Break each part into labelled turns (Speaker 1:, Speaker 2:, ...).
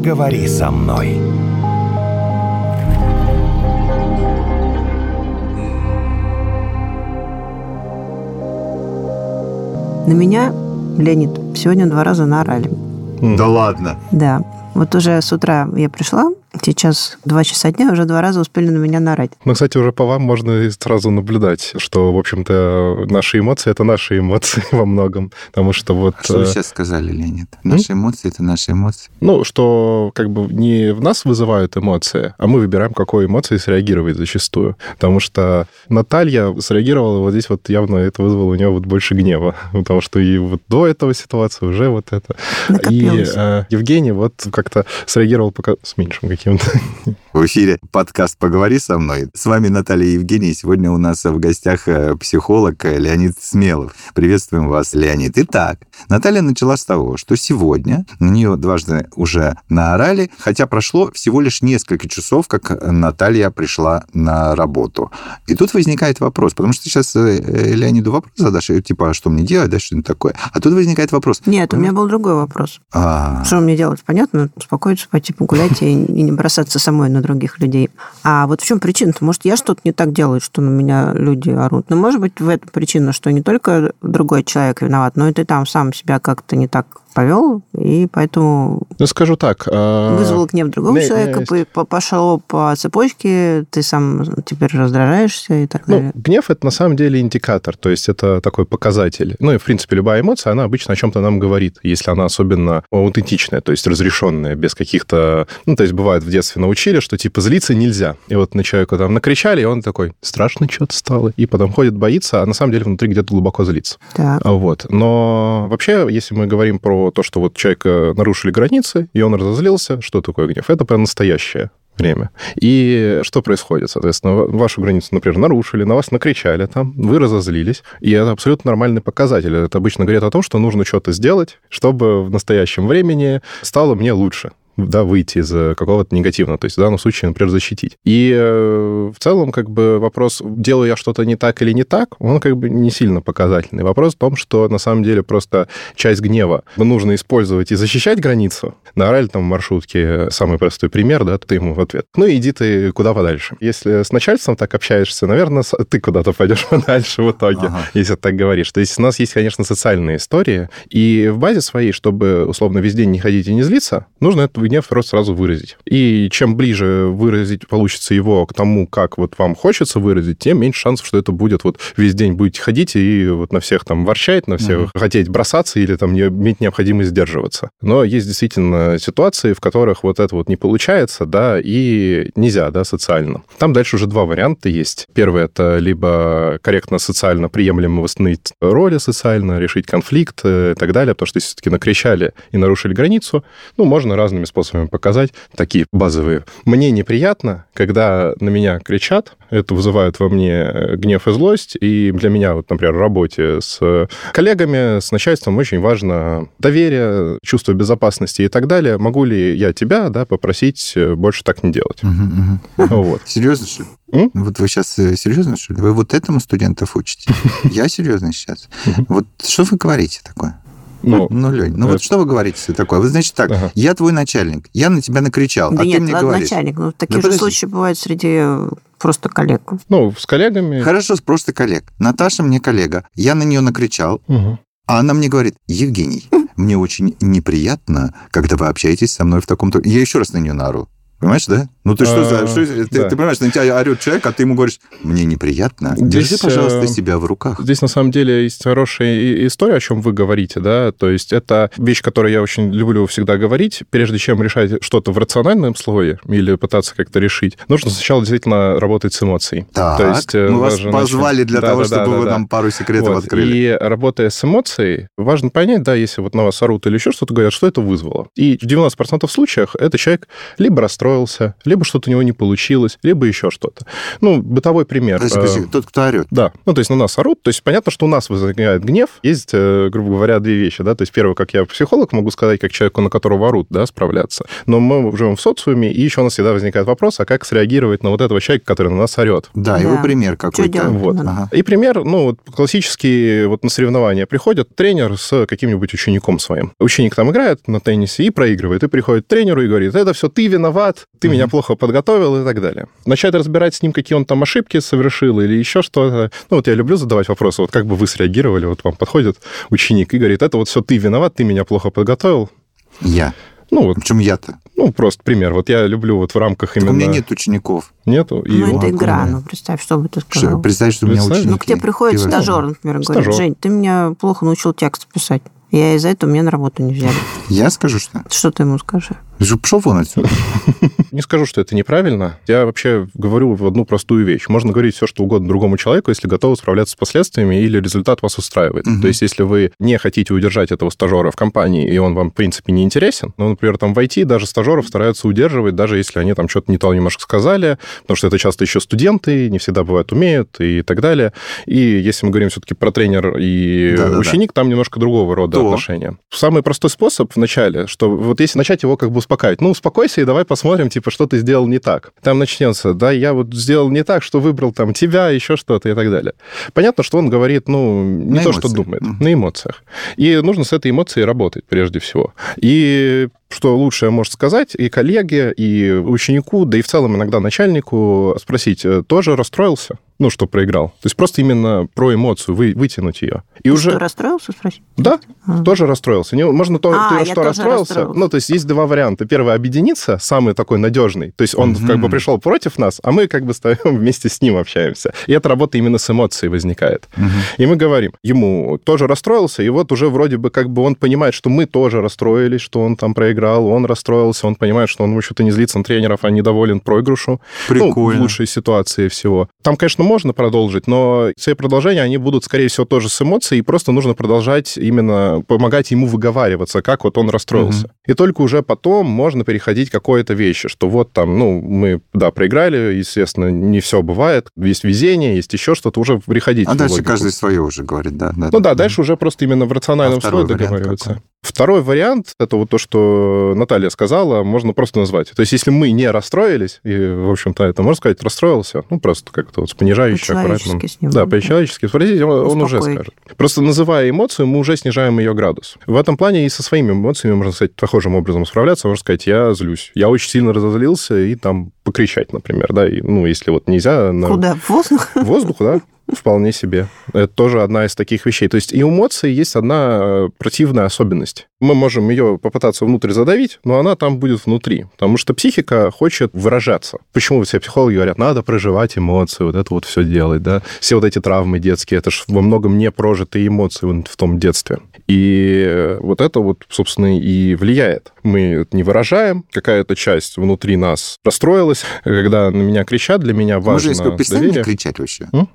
Speaker 1: поговори со мной.
Speaker 2: На меня, Леонид, сегодня два раза наорали.
Speaker 3: Да ладно.
Speaker 2: Да. Вот уже с утра я пришла, Сейчас два часа дня, уже два раза успели на меня нарать.
Speaker 4: Ну, кстати, уже по вам можно сразу наблюдать, что, в общем-то, наши эмоции — это наши эмоции во многом. Потому что вот...
Speaker 3: А что вы э, сейчас сказали, Леонид? Наши М? эмоции — это наши эмоции?
Speaker 4: Ну, что как бы не в нас вызывают эмоции, а мы выбираем, какой эмоции среагировать зачастую. Потому что Наталья среагировала вот здесь вот явно это вызвало у нее вот больше гнева. Потому что и вот до этого ситуации уже вот это.
Speaker 2: Накопилось.
Speaker 4: И э, Евгений вот как-то среагировал пока с меньшим каким-то.
Speaker 3: В эфире подкаст «Поговори со мной». С вами Наталья Евгений. Сегодня у нас в гостях э, психолог э, Леонид Смелов. Приветствуем вас, Леонид. Итак, Наталья начала с того, что сегодня на нее дважды уже наорали, хотя прошло всего лишь несколько часов, как Наталья пришла на работу. И тут возникает вопрос, потому что сейчас э, Леониду вопрос задашь, типа, а что мне делать, да, что-нибудь такое. А тут возникает вопрос.
Speaker 2: Нет, у меня был другой вопрос. А... Что мне делать? Понятно, успокоиться, пойти погулять и не бросаться самой на других людей. А вот в чем причина-то? Может, я что-то не так делаю, что на меня люди орут? Но может быть в этом причина, что не только другой человек виноват, но и ты там сам себя как-то не так повел, и поэтому...
Speaker 4: Ну, скажу так.
Speaker 2: А, вызвал гнев другого не, человека, не, пошло по цепочке, ты сам теперь раздражаешься и так
Speaker 4: ну,
Speaker 2: далее.
Speaker 4: Гнев – это на самом деле индикатор, то есть это такой показатель. Ну и, в принципе, любая эмоция, она обычно о чем-то нам говорит, если она особенно аутентичная, то есть разрешенная, без каких-то... Ну, то есть бывает в детстве научили, что типа злиться нельзя. И вот на человека там накричали, и он такой, страшно что-то стало. И потом ходит, боится, а на самом деле внутри где-то глубоко злится.
Speaker 2: Так.
Speaker 4: Вот. Но вообще, если мы говорим про то, что вот человека нарушили границы, и он разозлился, что такое гнев? Это прям настоящее время. И что происходит? Соответственно, вашу границу, например, нарушили, на вас накричали там, вы разозлились, и это абсолютно нормальный показатель. Это обычно говорит о том, что нужно что-то сделать, чтобы в настоящем времени стало мне лучше да, выйти из э, какого-то негативного, то есть в данном случае, например, защитить. И э, в целом, как бы вопрос, делаю я что-то не так или не так, он как бы не сильно показательный. Вопрос в том, что на самом деле просто часть гнева нужно использовать и защищать границу. Наорали там маршрутке, самый простой пример, да, ты ему в ответ. Ну, иди ты куда подальше. Если с начальством так общаешься, наверное, ты куда-то пойдешь подальше в итоге, ага. если так говоришь. То есть у нас есть, конечно, социальные истории, и в базе своей, чтобы, условно, весь день не ходить и не злиться, нужно эту гнев просто сразу выразить. И чем ближе выразить получится его к тому, как вот вам хочется выразить, тем меньше шансов, что это будет вот весь день будете ходить и вот на всех там ворчать, на всех mm-hmm. хотеть бросаться или там не, иметь необходимость сдерживаться. Но есть действительно ситуации, в которых вот это вот не получается, да, и нельзя, да, социально. Там дальше уже два варианта есть. Первый — это либо корректно социально приемлемо восстановить роли социально, решить конфликт э, и так далее, потому что если все-таки накричали и нарушили границу, ну, можно разными способами показать, такие базовые. Мне неприятно, когда на меня кричат, это вызывает во мне э, гнев и злость, и для меня, вот, например, в работе с коллегами, с начальством очень важно доверие, чувство безопасности и так далее. Могу ли я тебя да, попросить э, больше так не делать?
Speaker 3: Угу, угу. Вот. Серьезно, что ли? М? Вот вы сейчас э, серьезно, что ли? Вы вот этому студентов учите? Я серьезно сейчас? Вот что вы говорите такое? Ну, ну Лень, ну это... вот что вы говорите такое? Вы, значит, так, ага. я твой начальник, я на тебя накричал,
Speaker 2: да
Speaker 3: а
Speaker 2: нет,
Speaker 3: ты мне
Speaker 2: ладно,
Speaker 3: говоришь...
Speaker 2: начальник, ну, такие да же случаи бывают среди э, просто коллег.
Speaker 4: Ну, с коллегами...
Speaker 3: Хорошо, просто коллег. Наташа мне коллега, я на нее накричал, угу. а она мне говорит, Евгений, мне очень неприятно, когда вы общаетесь со мной в таком-то... Я еще раз на нее нару. Понимаешь, да? Ну ты что за... А, что, ты, да. ты понимаешь, на тебя орет человек, а ты ему говоришь, мне неприятно, здесь, держи, пожалуйста, э, себя в руках.
Speaker 4: Здесь, на самом деле, есть хорошая история, о чем вы говорите, да, то есть это вещь, которую я очень люблю всегда говорить, прежде чем решать что-то в рациональном слое или пытаться как-то решить, нужно сначала действительно работать с эмоцией.
Speaker 3: Так, то есть, э, мы вас позвали для да, того, да, чтобы да, вы да, нам пару секретов вот. открыли.
Speaker 4: И работая с эмоцией, важно понять, да, если вот на вас орут или еще что-то говорят, что это вызвало. И в 90% случаев это человек либо расстроился, либо что-то у него не получилось, либо еще что-то. Ну, бытовой пример.
Speaker 3: Подожди, подожди, тот, кто орет.
Speaker 4: Да. Ну, то есть на нас орут. То есть понятно, что у нас возникает гнев. Есть, грубо говоря, две вещи, да. То есть первое, как я психолог могу сказать, как человеку, на которого орут, да, справляться. Но мы живем в социуме, и еще у нас всегда возникает вопрос, а как среагировать на вот этого человека, который на нас орет?
Speaker 3: Да, да. его пример какой-то.
Speaker 4: Вот. Ага. И пример, ну, вот классический, вот на соревнования приходит тренер с каким-нибудь учеником своим. Ученик там играет на теннисе и проигрывает, и приходит к тренеру и говорит, это все ты виноват, ты угу. меня плохо подготовил и так далее. Начать разбирать с ним, какие он там ошибки совершил или еще что-то. Ну, вот я люблю задавать вопросы, вот как бы вы среагировали, вот вам подходит ученик и говорит, это вот все ты виноват, ты меня плохо подготовил.
Speaker 3: Я.
Speaker 4: Ну, вот.
Speaker 3: Причем я-то?
Speaker 4: Ну, просто пример. Вот я люблю вот в рамках так именно... у
Speaker 3: меня нет учеников.
Speaker 4: Нету?
Speaker 2: И ну, это игра. Ну, представь, что бы ты сказал. Что,
Speaker 3: представь, что у меня ученики.
Speaker 2: Ну, к тебе приходит стажер, например, Стажер. говорит, Жень, ты меня плохо научил текст писать. Я из-за этого меня на работу не взяли.
Speaker 3: Я скажу, что?
Speaker 2: Что ты ему скажешь?
Speaker 3: Пошел вон отсюда.
Speaker 4: Не скажу, что это неправильно. Я вообще говорю в одну простую вещь. Можно говорить все, что угодно другому человеку, если готовы справляться с последствиями или результат вас устраивает. Угу. То есть, если вы не хотите удержать этого стажера в компании, и он вам, в принципе, не интересен, ну, например, там в IT даже стажеров стараются удерживать, даже если они там что-то не то немножко сказали, потому что это часто еще студенты, не всегда бывает умеют и так далее. И если мы говорим все-таки про тренер и да, ученик, да, да. там немножко другого рода то. отношения. Самый простой способ в начале, что вот если начать его как бы успокаивать. Ну, успокойся и давай посмотрим, типа, что ты сделал не так. Там начнется, да, я вот сделал не так, что выбрал там тебя, еще что-то и так далее. Понятно, что он говорит, ну, не на то, эмоции. что думает, mm-hmm. на эмоциях. И нужно с этой эмоцией работать прежде всего. И что лучше может сказать и коллеге, и ученику, да и в целом иногда начальнику спросить, э, тоже расстроился? Ну, что проиграл. То есть просто именно про эмоцию, вы, вытянуть ее. И
Speaker 2: ты
Speaker 4: уже...
Speaker 2: Что, расстроился, спросить?
Speaker 4: Да, а. тоже расстроился. Не, можно то, а, ты, что расстроился. Ну, то есть есть два варианта. Первый объединиться, самый такой надежный. То есть он угу. как бы пришел против нас, а мы как бы стоим вместе с ним общаемся. И эта работа именно с эмоцией возникает. Угу. И мы говорим, ему тоже расстроился, и вот уже вроде бы как бы он понимает, что мы тоже расстроились, что он там проиграл, он расстроился, он понимает, что он, в общем-то, не злится на тренеров, а недоволен проигрышу.
Speaker 3: Прикольно.
Speaker 4: Ну, в лучшей ситуации всего. Там, конечно, можно продолжить, но все продолжения, они будут, скорее всего, тоже с эмоцией, и просто нужно продолжать именно помогать ему выговариваться, как вот он расстроился. Угу. И только уже потом можно переходить к какой-то вещи, что вот там, ну, мы, да, проиграли, естественно, не все бывает, есть везение, есть еще что-то, уже приходить.
Speaker 3: А дальше логику. каждый свое уже говорит, да. да
Speaker 4: ну да, да, дальше уже просто именно в рациональном а слое договариваться. Второй вариант, это вот то, что Наталья сказала, можно просто назвать. То есть, если мы не расстроились, и, в общем-то, это можно сказать, расстроился, ну, просто как-то вот с понижающей, аккуратно. Да, по-человечески спросить, он, он уже скажет. Просто называя эмоцию, мы уже снижаем ее градус. В этом плане и со своими эмоциями можно, сказать, похожим образом справляться. Можно сказать, я злюсь. Я очень сильно разозлился, и там покричать, например, да, и, ну, если вот нельзя...
Speaker 2: На... Куда? В воздух?
Speaker 4: В воздух, да. Вполне себе. Это тоже одна из таких вещей. То есть и у эмоций есть одна э, противная особенность. Мы можем ее попытаться внутрь задавить, но она там будет внутри. Потому что психика хочет выражаться. Почему все психологи говорят, надо проживать эмоции, вот это вот все делать, да? Все вот эти травмы детские, это же во многом не прожитые эмоции в том детстве. И вот это вот, собственно, и влияет. Мы не выражаем, какая-то часть внутри нас расстроилась. Когда на меня кричат, для меня важно
Speaker 3: Можно, если доверие. кричать вообще? М?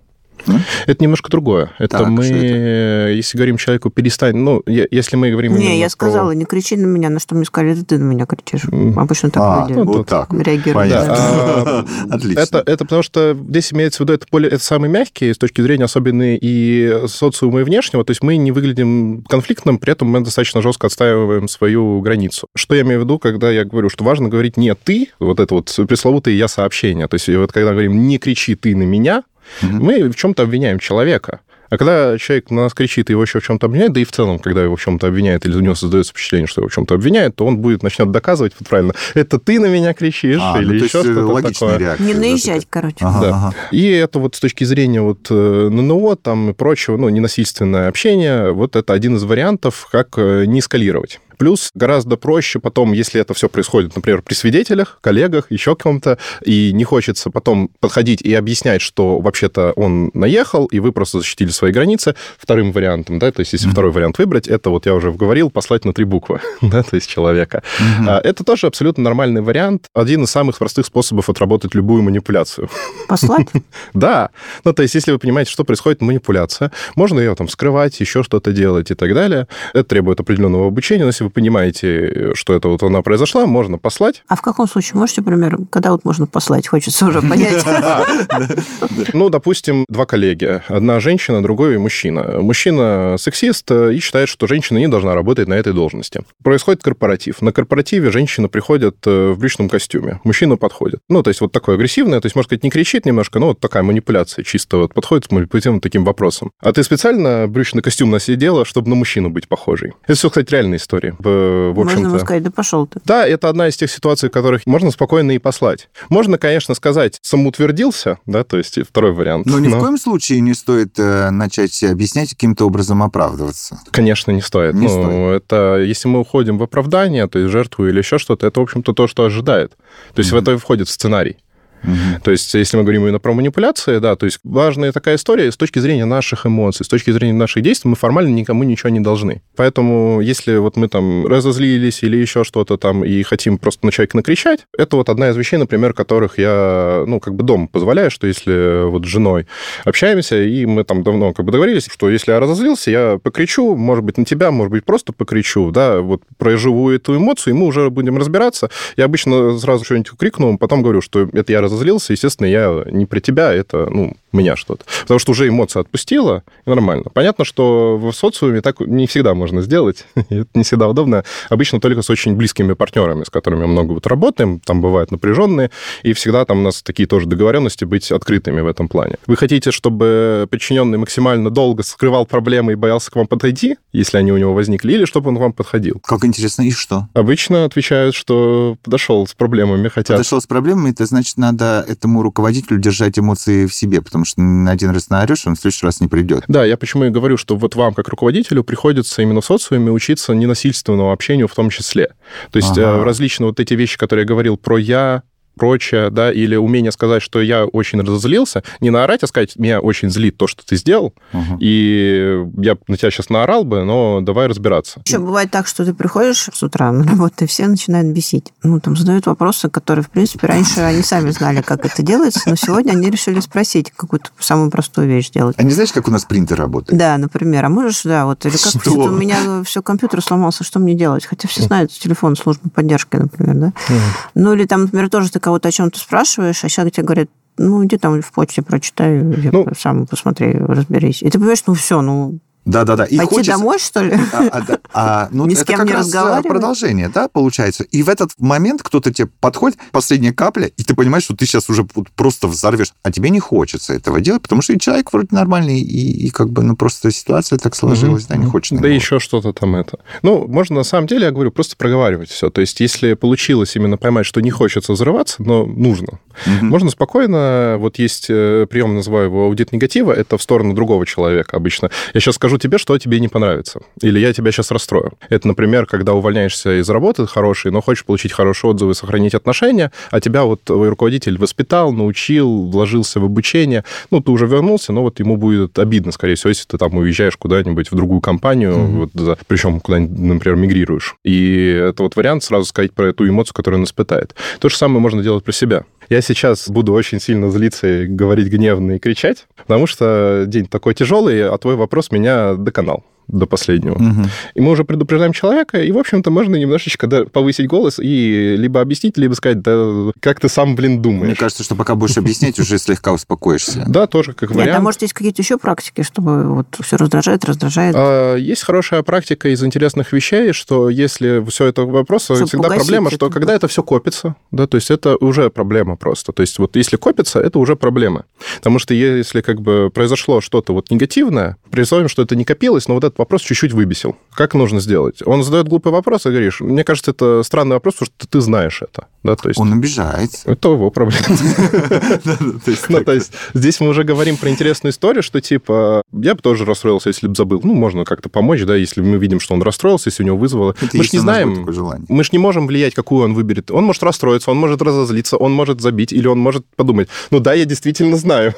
Speaker 4: Это немножко другое. Это так, мы, это? если говорим человеку, перестань... Ну, если мы говорим...
Speaker 2: Не, я сказала, про... не кричи на меня, на что мне сказали, это ты на меня кричишь. Обычно так
Speaker 3: а, люди вот так.
Speaker 2: реагируют.
Speaker 4: Да. Отлично. Это, это потому что здесь имеется в виду, это, более, это самый мягкий с точки зрения особенной и социума, и внешнего. То есть мы не выглядим конфликтным, при этом мы достаточно жестко отстаиваем свою границу. Что я имею в виду, когда я говорю, что важно говорить не ты, вот это вот пресловутое я-сообщение. То есть вот когда говорим не кричи ты на меня, Угу. Мы в чем-то обвиняем человека. А когда человек на нас кричит и его еще в чем-то обвиняет, да и в целом, когда его в чем-то обвиняет, или у него создается впечатление, что его в чем-то обвиняет, то он будет начнет доказывать вот правильно, это ты на меня кричишь, а, или ну, еще что-то такое.
Speaker 2: Реакция, не наезжать, да, короче.
Speaker 4: Ага, да. ага. И это вот с точки зрения вот э, ННО там и прочего, ну, ненасильственное общение, вот это один из вариантов, как э, не эскалировать. Плюс гораздо проще потом, если это все происходит, например, при свидетелях, коллегах, еще ком-то, и не хочется потом подходить и объяснять, что вообще-то он наехал, и вы просто защитили свои границы. Вторым вариантом, да, то есть если mm-hmm. второй вариант выбрать, это вот я уже говорил, послать на три буквы, да, то есть человека. Mm-hmm. Это тоже абсолютно нормальный вариант, один из самых простых способов отработать любую манипуляцию.
Speaker 2: Послать?
Speaker 4: Да. Ну, то есть если вы понимаете, что происходит манипуляция, можно ее там скрывать, еще что-то делать и так далее. Это требует определенного обучения, но если вы понимаете, что это вот она произошла, можно послать.
Speaker 2: А в каком случае? Можете пример, когда вот можно послать? Хочется уже понять.
Speaker 4: Ну, допустим, два коллеги. Одна женщина, другой мужчина. Мужчина сексист и считает, что женщина не должна работать на этой должности. Происходит корпоратив. На корпоративе женщина приходит э, в брючном костюме. Мужчина подходит. Ну, то есть вот такое агрессивное, то есть, может сказать, не кричит немножко, но вот такая манипуляция чисто вот подходит к манипулятивным таким вопросам. А ты специально брючный костюм насидела, чтобы на мужчину быть похожей. Это все, кстати, реальная история. В, в
Speaker 2: общем-то. Можно сказать, да пошел ты.
Speaker 4: Да, это одна из тех ситуаций, в которых можно спокойно и послать. Можно, конечно, сказать, самоутвердился, да, то есть второй вариант.
Speaker 3: Но ни но... в коем случае не стоит э, начать объяснять, каким-то образом оправдываться.
Speaker 4: Конечно, не стоит. Не ну, стоит. Это, если мы уходим в оправдание, то есть жертву или еще что-то, это, в общем-то, то, что ожидает. То есть mm-hmm. в это входит в сценарий. То есть, если мы говорим именно про манипуляции, да, то есть важная такая история с точки зрения наших эмоций, с точки зрения наших действий, мы формально никому ничего не должны. Поэтому, если вот мы там разозлились или еще что-то там и хотим просто на человека накричать, это вот одна из вещей, например, которых я, ну, как бы дома позволяю, что если вот с женой общаемся, и мы там давно как бы договорились, что если я разозлился, я покричу, может быть, на тебя, может быть, просто покричу, да, вот проживу эту эмоцию, и мы уже будем разбираться. Я обычно сразу что-нибудь крикну, потом говорю, что это я разозлился, разозлился, естественно, я не про тебя, это, ну, меня что-то. Потому что уже эмоция отпустила, и нормально. Понятно, что в социуме так не всегда можно сделать, это не всегда удобно. Обычно только с очень близкими партнерами, с которыми мы много вот работаем, там бывают напряженные, и всегда там у нас такие тоже договоренности быть открытыми в этом плане. Вы хотите, чтобы подчиненный максимально долго скрывал проблемы и боялся к вам подойти, если они у него возникли, или чтобы он к вам подходил?
Speaker 3: Как интересно, и что?
Speaker 4: Обычно отвечают, что подошел с проблемами, хотя...
Speaker 3: Подошел с проблемами, это значит, надо этому руководителю держать эмоции в себе, потому что на один раз наорешь, он в следующий раз не придет.
Speaker 4: Да, я почему и говорю, что вот вам, как руководителю, приходится именно в социуме учиться ненасильственному общению в том числе. То есть ага. Э, различные вот эти вещи, которые я говорил про «я», прочее, да, или умение сказать, что я очень разозлился, не наорать, а сказать, меня очень злит то, что ты сделал, угу. и я на тебя сейчас наорал бы, но давай разбираться.
Speaker 2: Еще бывает так, что ты приходишь с утра на работу, и все начинают бесить. Ну, там задают вопросы, которые, в принципе, раньше они сами знали, как это делается, но сегодня они решили спросить какую-то самую простую вещь сделать.
Speaker 3: А не знаешь, как у нас принтер работает?
Speaker 2: Да, например. А можешь, да, вот, или как у меня все, компьютер сломался, что мне делать? Хотя все знают телефон службы поддержки, например, да? Ну, или там, например, тоже ты кого-то о чем-то спрашиваешь, а человек тебе говорит, ну, иди там в почте прочитай, ну, сам посмотри, разберись. И ты понимаешь, ну, все, ну,
Speaker 3: да-да-да.
Speaker 2: И Пойти хочется... домой, что ли? А,
Speaker 3: а, а, ну, Ни с кем как не раз разговаривать? продолжение, да, получается. И в этот момент кто-то тебе подходит, последняя капля, и ты понимаешь, что ты сейчас уже просто взорвешь. А тебе не хочется этого делать, потому что и человек вроде нормальный, и, и как бы, ну, просто ситуация так сложилась, угу. да, не хочется.
Speaker 4: Да еще что-то там это. Ну, можно на самом деле, я говорю, просто проговаривать все. То есть, если получилось именно поймать, что не хочется взрываться, но нужно, угу. можно спокойно, вот есть э, прием, называю его аудит негатива, это в сторону другого человека обычно. Я сейчас скажу тебе, что тебе не понравится. Или я тебя сейчас расстрою. Это, например, когда увольняешься из работы хороший, но хочешь получить хорошие отзывы, сохранить отношения, а тебя вот твой руководитель воспитал, научил, вложился в обучение. Ну, ты уже вернулся, но вот ему будет обидно, скорее всего, если ты там уезжаешь куда-нибудь в другую компанию, mm-hmm. вот, причем куда-нибудь, например, мигрируешь. И это вот вариант сразу сказать про эту эмоцию, которую он испытает. То же самое можно делать про себя. Я сейчас буду очень сильно злиться и говорить гневно и кричать, потому что день такой тяжелый, а твой вопрос меня доконал до последнего. Угу. И мы уже предупреждаем человека, и, в общем-то, можно немножечко да, повысить голос и либо объяснить, либо сказать, да как ты сам, блин, думаешь.
Speaker 3: Мне кажется, что пока будешь объяснять, уже слегка успокоишься.
Speaker 4: Да, тоже как вариант. Нет,
Speaker 2: а может, есть какие-то еще практики, чтобы вот все раздражает, раздражает?
Speaker 4: А, есть хорошая практика из интересных вещей, что если все это вопрос, всегда проблема, что когда это все копится, да, то есть это уже проблема просто. То есть вот если копится, это уже проблема. Потому что если как бы произошло что-то вот негативное, представим, что это не копилось, но вот это этот вопрос чуть-чуть выбесил. Как нужно сделать? Он задает глупый вопрос, и говоришь, мне кажется, это странный вопрос, потому что ты знаешь это. Да, то есть...
Speaker 3: Он обижается.
Speaker 4: Это его проблема. Ну, то есть здесь мы уже говорим про интересную историю, что типа я бы тоже расстроился, если бы забыл. Ну, можно как-то помочь, да, если мы видим, что он расстроился, если у него вызвало. Мы же не знаем, мы же не можем влиять, какую он выберет. Он может расстроиться, он может разозлиться, он может забить, или он может подумать, ну да, я действительно знаю.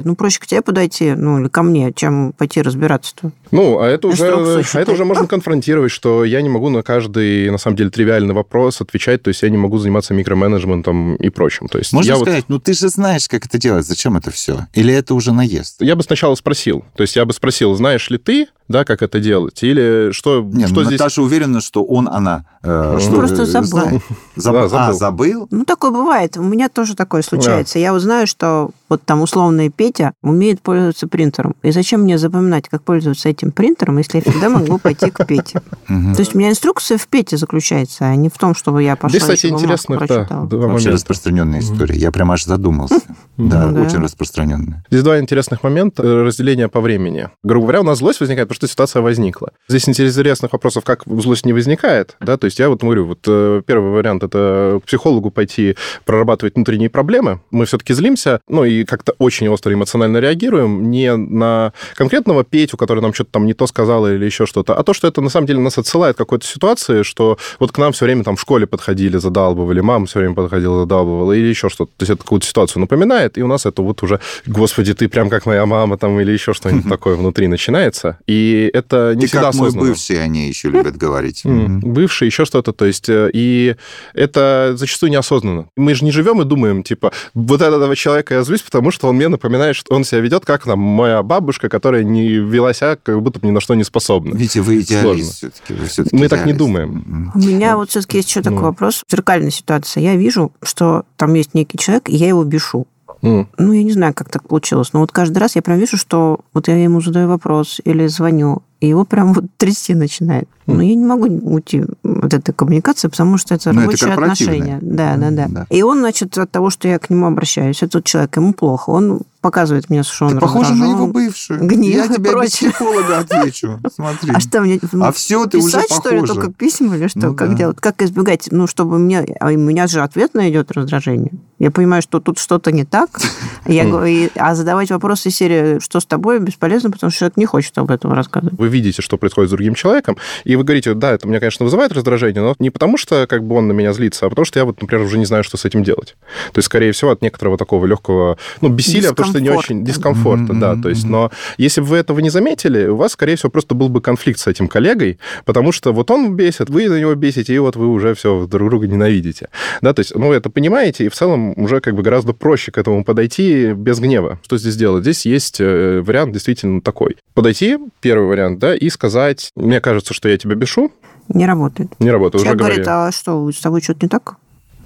Speaker 2: Ну, проще к тебе подойти, ну, или ко мне, чем пойти разбираться-то.
Speaker 4: Ну, а это, уже, а это уже можно конфронтировать, что я не могу на каждый, на самом деле, тривиальный вопрос отвечать, то есть я не могу заниматься микроменеджментом и прочим. То есть
Speaker 3: Можно
Speaker 4: я
Speaker 3: сказать, вот... ну, ты же знаешь, как это делать, зачем это все? Или это уже наезд?
Speaker 4: Я бы сначала спросил, то есть я бы спросил, знаешь ли ты, да, как это делать? Или что,
Speaker 3: Нет,
Speaker 4: что
Speaker 3: ну,
Speaker 4: здесь...
Speaker 3: Наташа уверена, что он, она... Э, что,
Speaker 2: просто
Speaker 3: э,
Speaker 2: забыл.
Speaker 3: знает. Забыл.
Speaker 4: Да, забыл.
Speaker 3: А, забыл?
Speaker 2: Ну, такое бывает. У меня тоже такое случается. Я узнаю, что вот там условный Петя умеет пользоваться принтером. И зачем мне запоминать, как пользоваться этим принтером, если я всегда могу пойти к Пете? То есть у меня инструкция в Пете заключается, а не в том, чтобы я пошла
Speaker 4: Здесь, кстати, интересных, да,
Speaker 3: Вообще распространенная история. Я прям аж задумался. Да,
Speaker 2: Ну да.
Speaker 3: очень распространенная.
Speaker 4: Здесь два интересных момента разделения по времени. Грубо говоря, у нас злость возникает, что ситуация возникла. Здесь интересных вопросов, как злость не возникает. Да? То есть я вот говорю, вот э, первый вариант – это к психологу пойти прорабатывать внутренние проблемы. Мы все-таки злимся, ну и как-то очень остро эмоционально реагируем не на конкретного Петю, который нам что-то там не то сказал или еще что-то, а то, что это на самом деле нас отсылает к какой-то ситуации, что вот к нам все время там в школе подходили, задалбывали, мама все время подходила, задалбывала или еще что-то. То есть это какую-то ситуацию напоминает, и у нас это вот уже, господи, ты прям как моя мама там или еще что-нибудь такое внутри начинается. И это не
Speaker 3: Ты
Speaker 4: всегда
Speaker 3: как мой бывший, они еще любят говорить. Мгм.
Speaker 4: Бывший, еще что-то. То есть, э, и это зачастую неосознанно. Мы же не живем и думаем, типа, вот этого человека я злюсь, потому что он мне напоминает, что он себя ведет как там моя бабушка, которая не вела себя, как будто ни на что не способна.
Speaker 3: Видите, вы
Speaker 4: Сложно.
Speaker 3: идеалист все-таки. Вы все-таки
Speaker 4: Мы так не думаем.
Speaker 2: У меня вот все-таки есть еще такой
Speaker 4: Ну.
Speaker 2: вопрос. Зеркальная ситуация. Я вижу, что там есть некий человек, и я его бешу.
Speaker 4: М.
Speaker 2: Ну, я не знаю, как так получилось, но вот каждый раз я прям вижу, что вот я ему задаю вопрос или звоню, и его прям вот трясти начинает. Но я не могу уйти от этой коммуникации, потому что это
Speaker 3: Ну,
Speaker 2: рабочие отношения. Да, да, да,
Speaker 3: Да.
Speaker 2: И он, значит, от того, что я к нему обращаюсь, этот человек, ему плохо, он показывает мне, что он
Speaker 3: Ты похожа на его бывшую.
Speaker 2: гнев
Speaker 3: Я тебе без
Speaker 2: прочее.
Speaker 3: психолога отвечу. Смотри.
Speaker 2: А что мне?
Speaker 3: А все, ты уже
Speaker 2: писать, что ли, только письма или что?
Speaker 3: Ну
Speaker 2: как
Speaker 3: да.
Speaker 2: делать? Как избегать? Ну, чтобы мне... А у меня же ответно идет раздражение. Я понимаю, что тут что-то не так. Я
Speaker 3: Хм.
Speaker 2: говорю, а задавать вопросы серии «Что с тобой?» бесполезно, потому что человек не хочет об этом рассказывать.
Speaker 4: Вы видите, что происходит с другим человеком, и вы говорите, да, это меня, конечно, вызывает раздражение, но не потому, что как бы он на меня злится, а потому что я вот, например, уже не знаю, что с этим делать. То есть, скорее всего, от некоторого такого легкого, ну, бессилия, потому что не очень дискомфорта,
Speaker 3: Мгм,
Speaker 4: да. То есть, но если бы вы этого не заметили, у вас, скорее всего, просто был бы конфликт с этим коллегой, потому что вот он бесит, вы на него бесите, и вот вы уже все друг друга ненавидите. Да, то есть, ну, это понимаете, и в целом уже как бы гораздо проще к этому подойти без гнева. Что здесь делать? Здесь есть э, вариант действительно такой. Подойти, первый вариант, да, и сказать, мне кажется, что я тебя бешу,
Speaker 2: Не работает.
Speaker 4: не работает, уже
Speaker 2: Человек
Speaker 4: говорили.
Speaker 2: говорит, а что, с тобой что-то не так?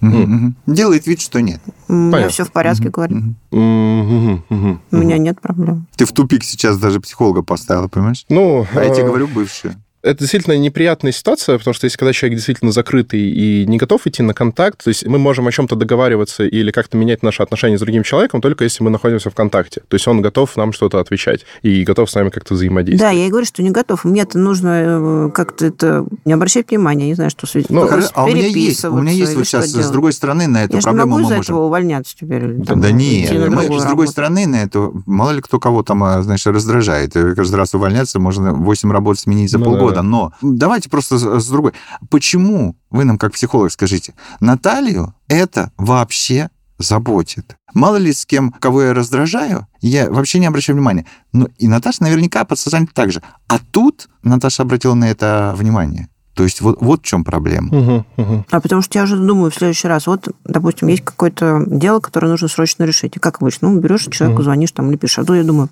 Speaker 3: Мгм, мгм. Делает вид, что нет.
Speaker 2: У меня
Speaker 4: Понятно.
Speaker 2: все в порядке, говорит.
Speaker 3: Мгм.
Speaker 4: Мгм, мгм,
Speaker 2: У меня нет проблем.
Speaker 3: Ты в тупик сейчас даже психолога поставила, понимаешь?
Speaker 4: Ну,
Speaker 3: А я тебе
Speaker 4: э,
Speaker 3: говорю бывшую.
Speaker 4: Это действительно неприятная ситуация, потому что если когда человек действительно закрытый и не готов идти на контакт, то есть мы можем о чем-то договариваться или как-то менять наши отношения с другим человеком только если мы находимся в контакте. То есть он готов нам что-то отвечать и готов с нами как-то
Speaker 2: Да,
Speaker 4: взаимодействовать.
Speaker 2: я и говорю, что не готов. Мне-то нужно э, как-то это... Не обращать внимания, не знаю, что с
Speaker 3: Ну,
Speaker 2: что-
Speaker 3: хорошо, а у меня есть, у меня есть вот сейчас с
Speaker 2: делать.
Speaker 3: другой стороны на эту
Speaker 2: Я же не
Speaker 3: проблему
Speaker 2: могу
Speaker 3: мы можем.
Speaker 2: этого увольняться теперь. или
Speaker 3: Да,
Speaker 2: там,
Speaker 3: да не,
Speaker 2: идти на
Speaker 3: мы, с другой
Speaker 2: работу.
Speaker 3: стороны на это, мало ли кто кого там, а, знаешь, раздражает. И Каждый раз увольняться можно 8 работ сменить за
Speaker 4: Ну
Speaker 3: полгода.
Speaker 4: Да.
Speaker 3: Но давайте просто с, другой. Почему, вы нам как психолог скажите, Наталью это вообще заботит? Мало ли с кем, кого я раздражаю, я вообще не обращаю внимания. Ну, и Наташа наверняка подсознательно так же. А тут Наташа обратила на это внимание. То есть вот, вот в чем проблема.
Speaker 4: Мгм, мгм.
Speaker 2: А потому что я уже думаю в следующий раз. Вот, допустим, есть какое-то дело, которое нужно срочно решить. И как обычно? Ну, берешь человеку,
Speaker 4: Мгм.
Speaker 2: звонишь там или пишешь. А то я думаю,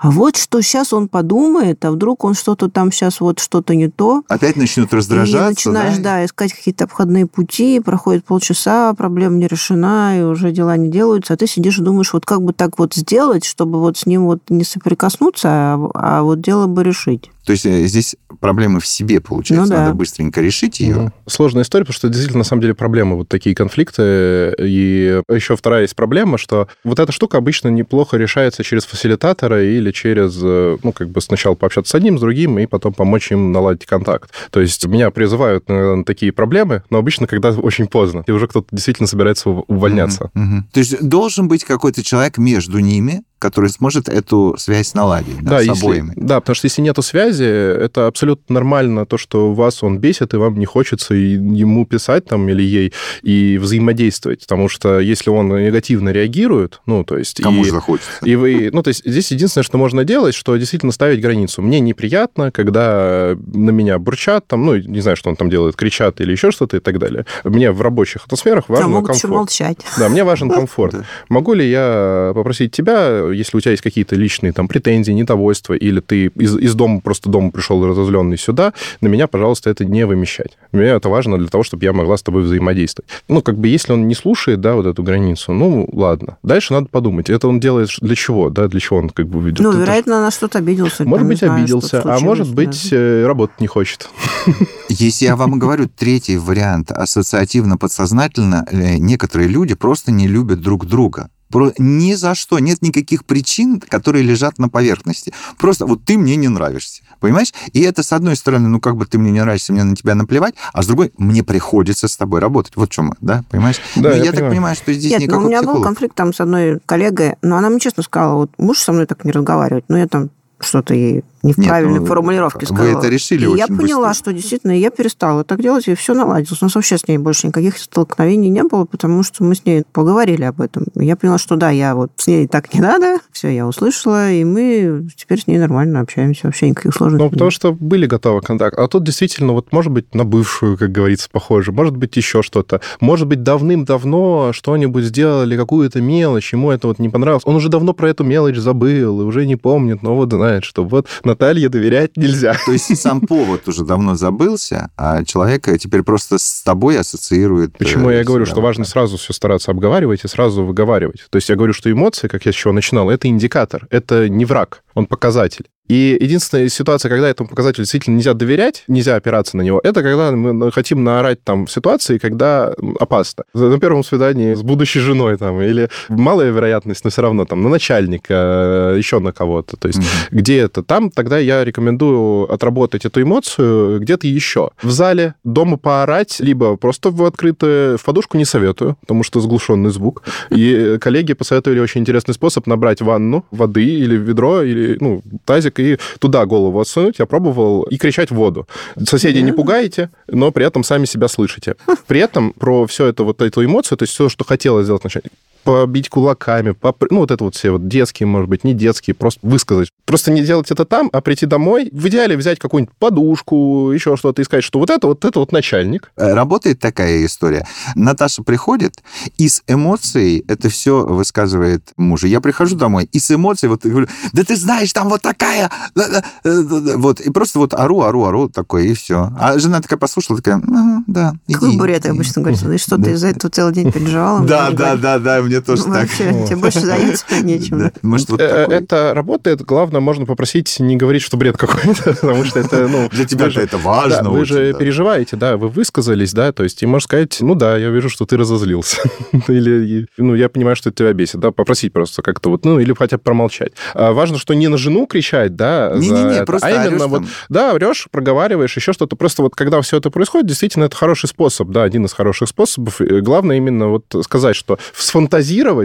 Speaker 2: а вот что сейчас он подумает, а вдруг он что-то там сейчас вот что-то не то.
Speaker 3: Опять начнут
Speaker 2: и
Speaker 3: раздражаться.
Speaker 2: начинаешь,
Speaker 3: да?
Speaker 2: да, искать какие-то обходные пути, проходит полчаса, проблема не решена, и уже дела не делаются, а ты сидишь и думаешь, вот как бы так вот сделать, чтобы вот с ним вот не соприкоснуться, а, а вот дело бы решить.
Speaker 3: То есть э, здесь проблемы в себе, получается.
Speaker 2: Ну да.
Speaker 3: Надо быстренько решить ее.
Speaker 4: Сложная история, потому что действительно, на самом деле, проблемы, вот такие конфликты. И еще вторая есть проблема, что вот эта штука обычно неплохо решается через фасилитатора или через, э, ну, как бы сначала пообщаться с одним, с другим, и потом помочь им наладить контакт. То есть меня призывают на, такие проблемы, но обычно, когда очень поздно, и уже кто-то действительно собирается ув- увольняться.
Speaker 3: Мгм. То есть должен быть какой-то человек между ними, который сможет эту связь наладить да, с
Speaker 4: если-
Speaker 3: обоими.
Speaker 4: да, потому что если нету связи, это абсолютно нормально, то, что вас он бесит, и вам не хочется ему писать там или ей и взаимодействовать, потому что если он негативно реагирует, ну, то есть...
Speaker 3: Кому
Speaker 4: и,
Speaker 3: же захочется.
Speaker 4: и вы, ну, то есть здесь единственное, что можно делать, что действительно ставить границу. Мне неприятно, когда на меня бурчат, там, ну, не знаю, что он там делает, кричат или еще что-то и так далее. Мне в рабочих атмосферах важен
Speaker 2: могут еще
Speaker 4: комфорт.
Speaker 2: молчать.
Speaker 4: Да, мне важен комфорт.
Speaker 3: Да.
Speaker 4: Могу ли я попросить тебя если у тебя есть какие-то личные там претензии, недовольства, или ты из, из дома, просто дома пришел разозленный сюда, на меня, пожалуйста, это не вымещать. Мне это важно для того, чтобы я могла с тобой взаимодействовать. Ну, как бы, если он не слушает, да, вот эту границу, ну, ладно. Дальше надо подумать, это он делает для чего, да, для чего он как бы ведет.
Speaker 2: Ну,
Speaker 4: это
Speaker 2: вероятно, на что-то обиделся.
Speaker 4: Может быть, знаю, обиделся, а может быть, да. работать не хочет.
Speaker 3: Если я вам говорю третий вариант, ассоциативно-подсознательно, э, некоторые люди просто не любят друг друга. Ни за что. Нет никаких причин, которые лежат на поверхности. Просто вот ты мне не нравишься. Понимаешь? И это, с одной стороны, ну, как бы ты мне не нравишься, мне на тебя наплевать, а с другой, мне приходится с тобой работать. Вот в чем, да? Понимаешь?
Speaker 4: Да,
Speaker 3: я,
Speaker 4: я
Speaker 3: так понимаю. понимаю, что здесь
Speaker 2: Нет,
Speaker 3: никакого
Speaker 2: ну, у меня
Speaker 3: психолога.
Speaker 2: был конфликт там с одной коллегой, но она мне честно сказала, вот муж со мной так не разговаривает, но я там что-то ей не в правильной
Speaker 3: ну,
Speaker 2: формулировке
Speaker 3: вы
Speaker 2: сказала.
Speaker 3: это решили
Speaker 2: и
Speaker 3: очень
Speaker 2: я поняла,
Speaker 3: быстро.
Speaker 2: что действительно я перестала так делать, и все наладилось. У нас вообще с ней больше никаких столкновений не было, потому что мы с ней поговорили об этом. И я поняла, что да, я вот с ней так не надо. Все, я услышала, и мы теперь с ней нормально общаемся. Вообще никаких сложностей
Speaker 4: Ну, потому что были готовы к контакту. А тут действительно, вот, может быть, на бывшую, как говорится, похоже, может быть, еще что-то. Может быть, давным-давно что-нибудь сделали, какую-то мелочь, ему это вот не понравилось. Он уже давно про эту мелочь забыл и уже не помнит, но вот знает, что вот Наталье доверять нельзя.
Speaker 3: То есть сам повод уже давно забылся, а человек теперь просто с тобой ассоциирует...
Speaker 4: Почему
Speaker 3: э,
Speaker 4: я говорю, что важно сразу все стараться обговаривать и сразу выговаривать. То есть я говорю, что эмоции, как я с чего начинал, это индикатор, это не враг, он показатель. И единственная ситуация, когда этому показателю действительно нельзя доверять, нельзя опираться на него, это когда мы хотим наорать там в ситуации, когда опасно. На первом свидании с будущей женой там, или малая вероятность, но все равно там на начальника, еще на кого-то. То есть
Speaker 3: Мгм.
Speaker 4: где это там, тогда я рекомендую отработать эту эмоцию где-то еще. В зале, дома поорать, либо просто в открытую, в подушку не советую, потому что заглушенный звук. И коллеги посоветовали очень интересный способ набрать ванну воды или ведро, или ну, тазик, и туда голову отсунуть. Я пробовал и кричать в воду. Соседей не пугаете, но при этом сами себя слышите. При этом про все это, вот эту эмоцию, то есть все, что хотела сделать начальник, побить кулаками, попр- ну, вот это вот все вот детские, может быть, не детские, просто высказать. Просто не делать это там, а прийти домой, в идеале взять какую-нибудь подушку, еще что-то, и сказать, что вот это вот это вот начальник.
Speaker 3: Э, Работает такая история. Наташа приходит, и с эмоцией это все высказывает мужу. Я прихожу домой, и с эмоцией вот говорю, да ты знаешь, там вот такая... да, да». Вот, и просто вот ору, ору, ору такое, и все. А жена такая послушала, такая, «Ага, да,
Speaker 2: Как
Speaker 3: иди,
Speaker 2: вы буряты
Speaker 3: иди».
Speaker 2: обычно говорите, и что ты из-за этого целый день переживала?
Speaker 3: Да, да, да, да, мне тоже
Speaker 2: «Ну,
Speaker 3: так.
Speaker 2: Вообще, тебе больше заняться нечем.
Speaker 3: Да. Может, вот
Speaker 4: Э,
Speaker 3: такой?
Speaker 4: Это работает. Главное, можно попросить не говорить, что бред какой-то, потому что это, ну...
Speaker 3: Для тебя
Speaker 4: же-
Speaker 3: это важно.
Speaker 4: Да, вы
Speaker 3: очень,
Speaker 4: же
Speaker 3: да.
Speaker 4: переживаете, да, вы высказались, да, то есть и можно сказать, ну да, я вижу, что ты разозлился. Или, ну, я понимаю, что это тебя бесит, да, попросить просто как-то вот, ну, или хотя бы промолчать. А важно, что не на жену кричать, да,
Speaker 3: Не-не-не,
Speaker 4: это,
Speaker 3: просто
Speaker 4: а именно вот,
Speaker 3: там.
Speaker 4: да, врешь, проговариваешь, еще что-то. Просто вот когда все это происходит, действительно, это хороший способ, да, один из хороших способов. И главное именно вот сказать, что сфантазировать,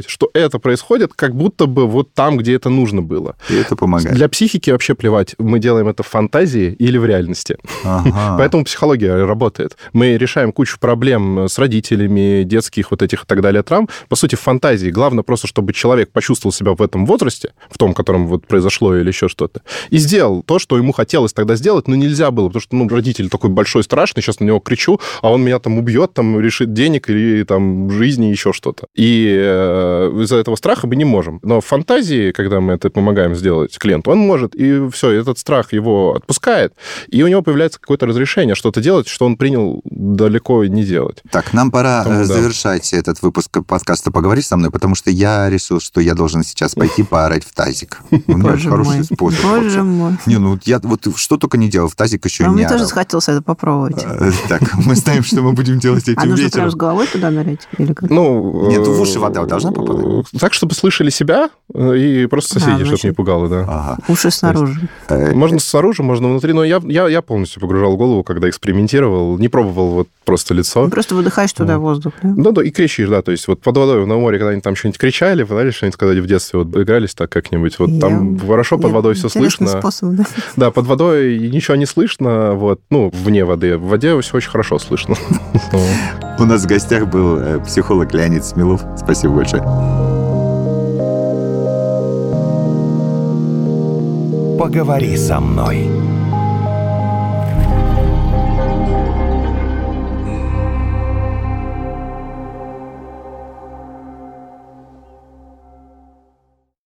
Speaker 4: что это происходит, как будто бы вот там, где это нужно было.
Speaker 3: И это помогает.
Speaker 4: Для психики вообще плевать, мы делаем это в фантазии или в реальности.
Speaker 3: Ага.
Speaker 4: Поэтому психология работает. Мы решаем кучу проблем с родителями, детских вот этих и так далее травм. По сути, в фантазии. Главное просто, чтобы человек почувствовал себя в этом возрасте, в том, котором вот произошло или еще что-то, и сделал то, что ему хотелось тогда сделать, но нельзя было, потому что, ну, родитель такой большой, страшный, сейчас на него кричу, а он меня там убьет, там, решит денег или там жизни, еще что-то. И из-за этого страха мы не можем. Но в фантазии, когда мы это помогаем сделать клиенту, он может, и все, этот страх его отпускает, и у него появляется какое-то разрешение что-то делать, что он принял далеко не делать.
Speaker 3: Так, нам пора
Speaker 4: Поэтому
Speaker 3: э,
Speaker 4: да.
Speaker 3: завершать этот выпуск подкаста «Поговори со мной», потому что я решил, что я должен сейчас пойти поорать в тазик. У меня
Speaker 2: Боже
Speaker 3: хороший
Speaker 2: мой.
Speaker 3: способ.
Speaker 2: Боже мой.
Speaker 3: Не, ну я вот что только не делал, в тазик еще
Speaker 2: А
Speaker 3: и не
Speaker 2: мне тоже захотелось это попробовать.
Speaker 3: Э, Так, мы знаем, что мы будем делать этим
Speaker 2: А нужно прям
Speaker 3: вечером.
Speaker 2: с головой туда нырять? Или как?
Speaker 4: Ну,
Speaker 3: Нет, в
Speaker 4: э,
Speaker 3: уши вода должна попадать?
Speaker 4: Так, чтобы слышали себя э, и просто соседей, чтобы
Speaker 2: значит-
Speaker 4: не пугало, да.
Speaker 3: Ага.
Speaker 2: Уши снаружи.
Speaker 3: Э,
Speaker 4: Можно снаружи, можно внутри, но я, я, я полностью погружал голову, когда экспериментировал, не пробовал вот просто лицо.
Speaker 2: Ну, Просто выдыхаешь туда воздух. да?
Speaker 4: Да, да, и кричишь, да, то есть вот под водой на море, когда они там что-нибудь кричали, пытались что-нибудь, когда в детстве вот игрались так как-нибудь, вот там
Speaker 2: Я-
Speaker 4: хорошо под
Speaker 2: Нет,
Speaker 4: водой все
Speaker 2: интересный
Speaker 4: слышно.
Speaker 2: способ, да.
Speaker 4: Да, под водой ничего не слышно, вот, ну, вне воды. В воде все очень хорошо слышно. Ну.
Speaker 3: У нас в гостях был э, психолог Леонид Смелов. Спасибо большое.
Speaker 1: Поговори со мной.